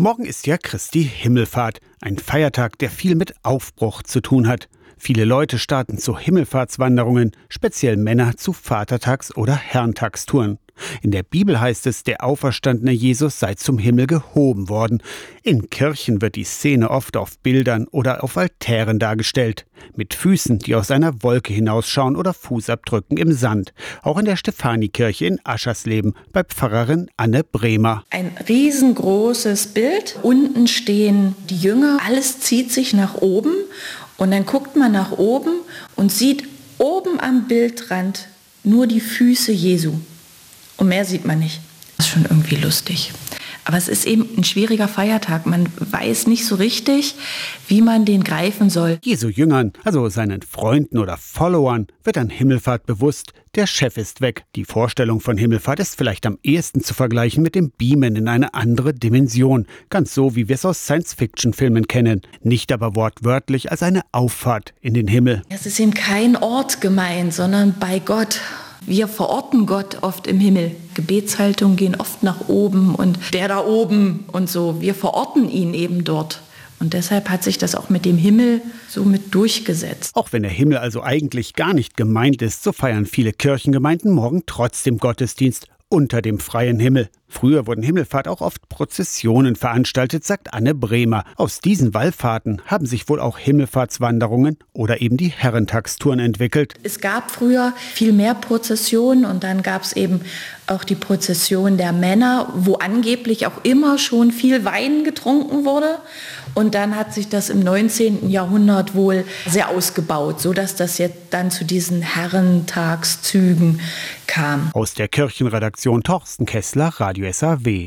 Morgen ist ja Christi Himmelfahrt, ein Feiertag, der viel mit Aufbruch zu tun hat. Viele Leute starten zu Himmelfahrtswanderungen, speziell Männer zu Vatertags- oder Herrentagstouren. In der Bibel heißt es, der auferstandene Jesus sei zum Himmel gehoben worden. In Kirchen wird die Szene oft auf Bildern oder auf Altären dargestellt, mit Füßen, die aus einer Wolke hinausschauen oder Fußabdrücken im Sand. Auch in der Stephanikirche in Aschersleben bei Pfarrerin Anne Bremer. Ein riesengroßes Bild. Unten stehen die Jünger. Alles zieht sich nach oben und dann guckt man nach oben und sieht oben am Bildrand nur die Füße Jesu. Und mehr sieht man nicht. Das ist schon irgendwie lustig. Aber es ist eben ein schwieriger Feiertag. Man weiß nicht so richtig, wie man den greifen soll. Jesu Jüngern, also seinen Freunden oder Followern, wird an Himmelfahrt bewusst, der Chef ist weg. Die Vorstellung von Himmelfahrt ist vielleicht am ehesten zu vergleichen mit dem Beamen in eine andere Dimension. Ganz so, wie wir es aus Science-Fiction-Filmen kennen. Nicht aber wortwörtlich als eine Auffahrt in den Himmel. Es ist eben kein Ort gemeint, sondern bei Gott. Wir verorten Gott oft im Himmel. Gebetshaltungen gehen oft nach oben und der da oben und so. Wir verorten ihn eben dort. Und deshalb hat sich das auch mit dem Himmel so mit durchgesetzt. Auch wenn der Himmel also eigentlich gar nicht gemeint ist, so feiern viele Kirchengemeinden morgen trotzdem Gottesdienst unter dem freien Himmel. Früher wurden Himmelfahrt auch oft Prozessionen veranstaltet, sagt Anne Bremer. Aus diesen Wallfahrten haben sich wohl auch Himmelfahrtswanderungen oder eben die Herrentagstouren entwickelt. Es gab früher viel mehr Prozessionen und dann gab es eben auch die Prozession der Männer, wo angeblich auch immer schon viel Wein getrunken wurde. Und dann hat sich das im 19. Jahrhundert wohl sehr ausgebaut, sodass das jetzt dann zu diesen Herrentagszügen kam. Aus der Kirchenredaktion Torsten Kessler, Radio SAW.